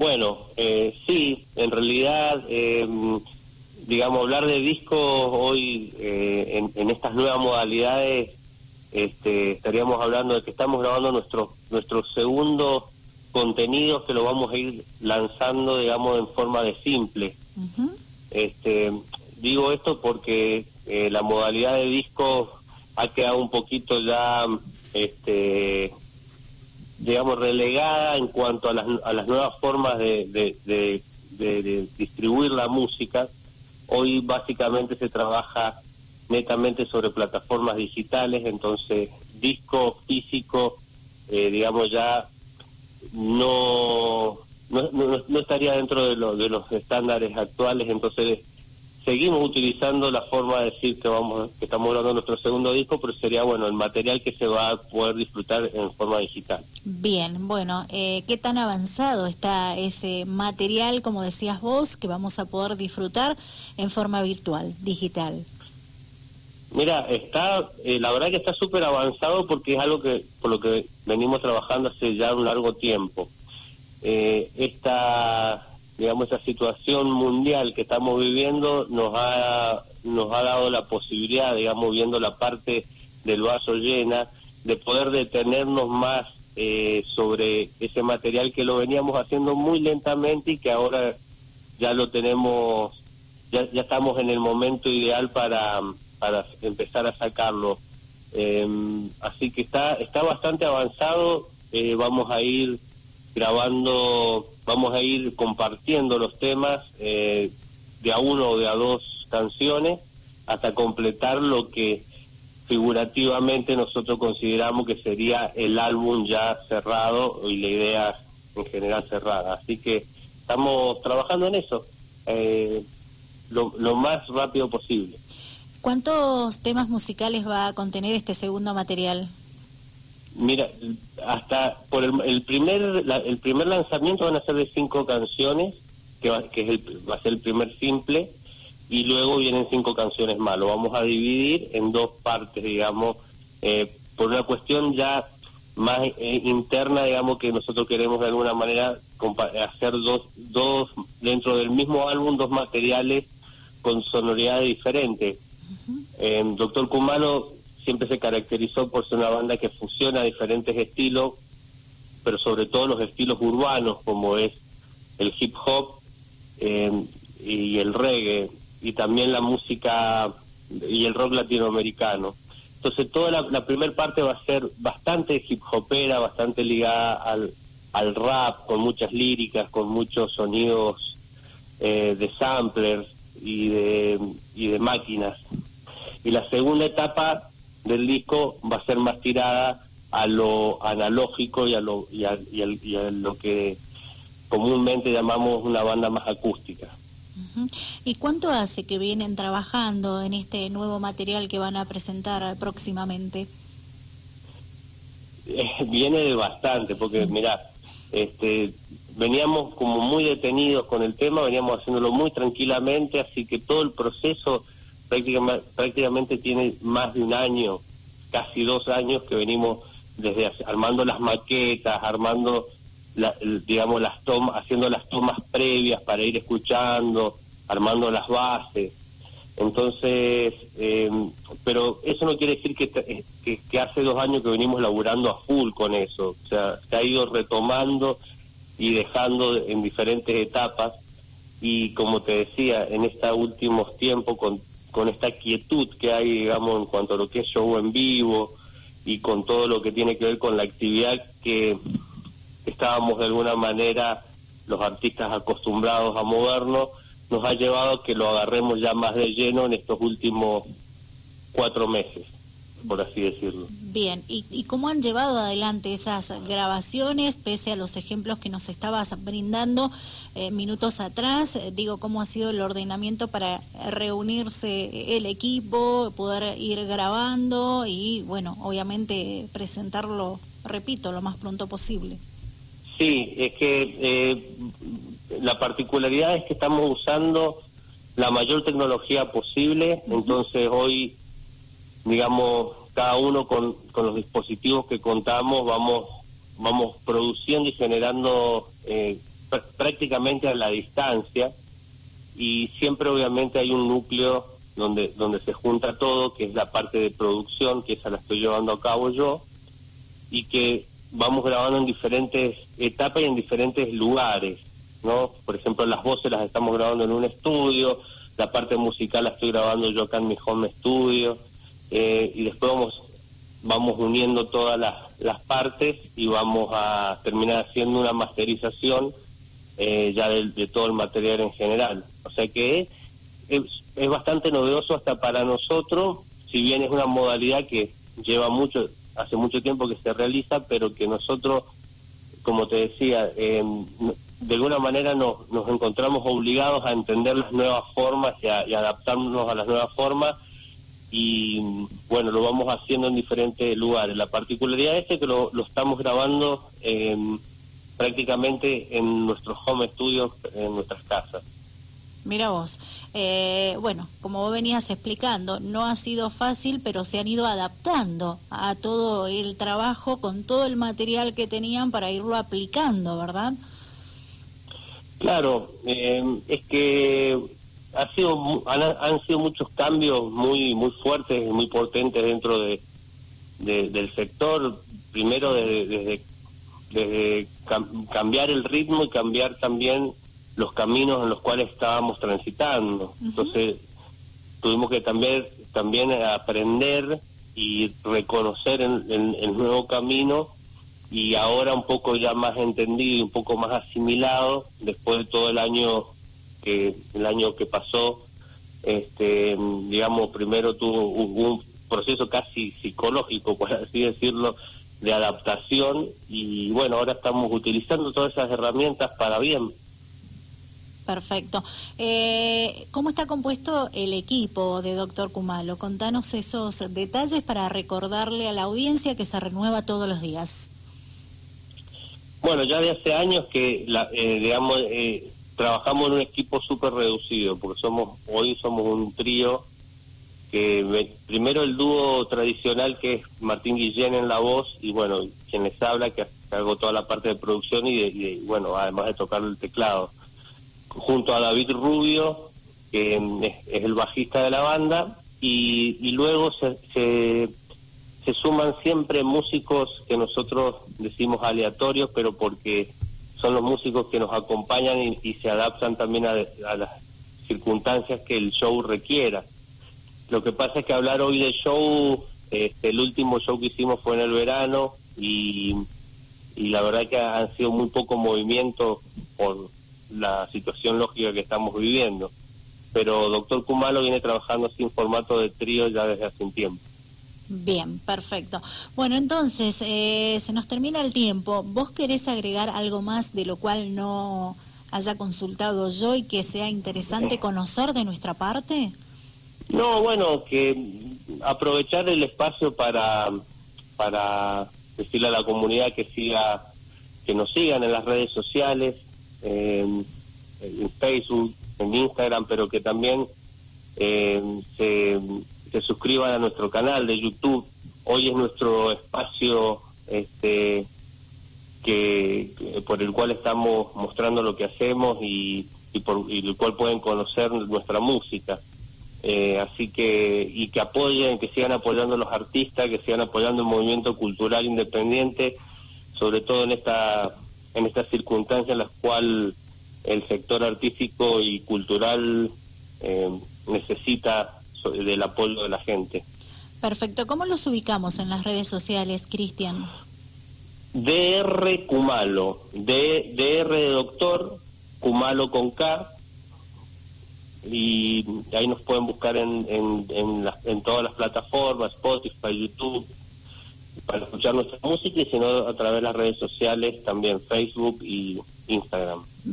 Bueno, eh, sí, en realidad, eh, digamos, hablar de discos hoy eh, en, en, estas nuevas modalidades, este, estaríamos hablando de que estamos grabando nuestros nuestros segundos contenidos que lo vamos a ir lanzando, digamos, en forma de simple. este, digo esto porque eh, la modalidad de discos ha quedado un poquito ya, este, digamos, relegada en cuanto a las, a las nuevas formas de, de, distribuir la música. Hoy básicamente se trabaja netamente sobre plataformas digitales, entonces disco físico, eh, digamos, ya no, no, no, estaría dentro de, lo, de los estándares actuales, entonces seguimos utilizando la forma de decir que vamos que estamos grabando nuestro segundo disco, pero sería bueno el material que se va a poder disfrutar en forma digital. Bien, bueno, eh, ¿qué tan avanzado está ese material, como decías vos, que vamos a poder disfrutar en forma virtual, digital? Mira, está, eh, la verdad que está súper avanzado porque es algo que por lo que venimos trabajando hace ya un largo tiempo. Eh, esta, digamos, esta situación mundial que estamos viviendo nos ha, nos ha dado la posibilidad, digamos, viendo la parte del vaso llena, de poder detenernos más eh, sobre ese material que lo veníamos haciendo muy lentamente y que ahora ya lo tenemos, ya, ya estamos en el momento ideal para para empezar a sacarlo. Em, así que está, está bastante avanzado, eh, vamos a ir grabando, vamos a ir compartiendo los temas eh, de a uno o de a dos canciones hasta completar lo que figurativamente nosotros consideramos que sería el álbum ya cerrado y la idea en general cerrada. Así que estamos trabajando en eso eh, lo más rápido posible. ¿Cuántos temas musicales va a contener este segundo material? Mira, hasta por el, primer el primer lanzamiento van a ser de cinco canciones, que va, que es el, va a ser el primer simple, y luego vienen cinco canciones más. Lo vamos a dividir en dos partes, digamos, eh, por una cuestión ya más eh, interna, digamos, que nosotros queremos de alguna manera hacer dos, dos, dentro del mismo álbum, dos materiales con sonoridades diferentes Doctor Cumano siempre se caracterizó por ser una banda que fusiona diferentes estilos, pero sobre todo los estilos urbanos, como es el hip hop em, y el reggae, y también la música y el rock latinoamericano. Entonces toda la, primera parte va a ser bastante hip hopera, bastante ligada al, al rap, con muchas líricas, con muchos sonidos eh, de samplers y de, y de máquinas y la segunda etapa del disco va a ser más tirada a lo analógico y a lo, y a, lo que comúnmente llamamos una banda más acústica. ¿Y cuánto hace que vienen trabajando en este nuevo material que van a presentar próximamente? Eh, viene de bastante, porque mira, este, veníamos como muy detenidos con el tema, veníamos haciéndolo muy tranquilamente, así que todo el proceso prácticamente, tiene más de un año, casi dos años que venimos desde armando las maquetas, armando, digamos, las tomas, haciendo las tomas previas para ir escuchando, armando las bases. Entonces, em, pero eso no quiere decir que, que, hace dos años que venimos laburando a full con eso. O sea, se ha ido retomando y dejando en diferentes etapas. Y como te decía, en estos últimos tiempos, con con esta quietud que hay, digamos, en cuanto a lo que es show en vivo y con todo lo que tiene que ver con la actividad que estábamos de alguna manera los artistas acostumbrados a movernos, nos ha llevado a que lo agarremos ya más de lleno en estos últimos cuatro meses por así decirlo. Bien, ¿Y, cómo han llevado adelante esas grabaciones, pese a los ejemplos que nos estabas brindando eh, minutos atrás? Eh, digo, ¿cómo ha sido el ordenamiento para reunirse el equipo, poder ir grabando y, bueno, obviamente presentarlo, repito, lo más pronto posible? Sí, es que eh, la particularidad es que estamos usando la mayor tecnología posible, entonces hoy digamos, cada uno con, con los dispositivos que contamos vamos, vamos produciendo y generando eh, prácticamente a la distancia y siempre obviamente hay un núcleo donde donde se junta todo, que es la parte de producción, que esa la estoy llevando a cabo yo, y que vamos grabando en diferentes etapas y en diferentes lugares, ¿no? Por ejemplo, las voces las estamos grabando en un estudio, la parte musical la estoy grabando yo acá en mi home studio, eh, y después vamos, vamos uniendo todas las, las partes y vamos a terminar haciendo una masterización eh, ya de, todo el material en general. O sea que es, es bastante novedoso hasta para nosotros, si bien es una modalidad que lleva mucho, hace mucho tiempo que se realiza, pero que nosotros, como te decía, eh, de alguna manera nos, nos encontramos obligados a entender las nuevas formas y, a, adaptarnos a las nuevas formas y bueno, lo vamos haciendo en diferentes lugares. La particularidad es que lo, lo estamos grabando eh, prácticamente en nuestros home studios, en nuestras casas. Mira vos, eh, bueno, como vos venías explicando, no ha sido fácil, pero se han ido adaptando a todo el trabajo con todo el material que tenían para irlo aplicando, ¿verdad? Claro, eh, es que ha sido han, sido muchos cambios muy muy fuertes y muy potentes dentro de, del sector. Primero desde, desde, cambiar el ritmo y cambiar también los caminos en los cuales estábamos transitando. Entonces, tuvimos que también, también aprender y reconocer el, nuevo camino y ahora un poco ya más entendido y un poco más asimilado después de todo el año que el año que pasó este digamos primero tuvo un proceso casi psicológico por así decirlo de adaptación y bueno ahora estamos utilizando todas esas herramientas para bien Perfecto. Eh, ¿Cómo está compuesto el equipo de Doctor Kumalo? Contanos esos detalles para recordarle a la audiencia que se renueva todos los días. Bueno, ya de hace años que, eh, digamos, eh, trabajamos en un equipo súper reducido, porque somos hoy somos un trío que primero el dúo tradicional que es Martín Guillén en la voz y bueno, quien les habla que hago toda la parte de producción y, y bueno, además de tocar el teclado. Junto a David Rubio, que es, el bajista de la banda, y, luego se, se, suman siempre músicos que nosotros decimos aleatorios, pero porque son los músicos que nos acompañan y, se adaptan también a, las circunstancias que el show requiera. Lo que pasa es que hablar hoy de show, este, el último show que hicimos fue en el verano y, y la verdad que han sido muy poco movimiento por la situación lógica que estamos viviendo. Pero Doctor Kumalo viene trabajando sin formato de trío ya desde hace un tiempo. Bien, perfecto. Bueno, entonces, eh, se nos termina el tiempo. ¿Vos querés agregar algo más de lo cual no haya consultado yo y que sea interesante conocer de nuestra parte? No, bueno, que aprovechar el espacio para, para decirle a la comunidad que siga, que nos sigan en las redes sociales, en Facebook, en Instagram, pero que también eh, se, se, suscriban a nuestro canal de YouTube. Hoy es nuestro espacio este, que, por el cual estamos mostrando lo que hacemos y, y por y el cual pueden conocer nuestra música. Eh, así que y que apoyen, que sigan apoyando a los artistas, que sigan apoyando el movimiento cultural independiente, sobre todo en esta en estas circunstancias en las cuales el sector artístico y cultural eh, necesita del apoyo de la gente. Perfecto. ¿Cómo los ubicamos en las redes sociales, Cristian? DR Kumalo, D, DR de doctor, Kumalo con K, y ahí nos pueden buscar en, en, en, en todas las plataformas, Spotify, YouTube, para escuchar nuestra música y si no a través de las redes sociales, también Facebook y Instagram.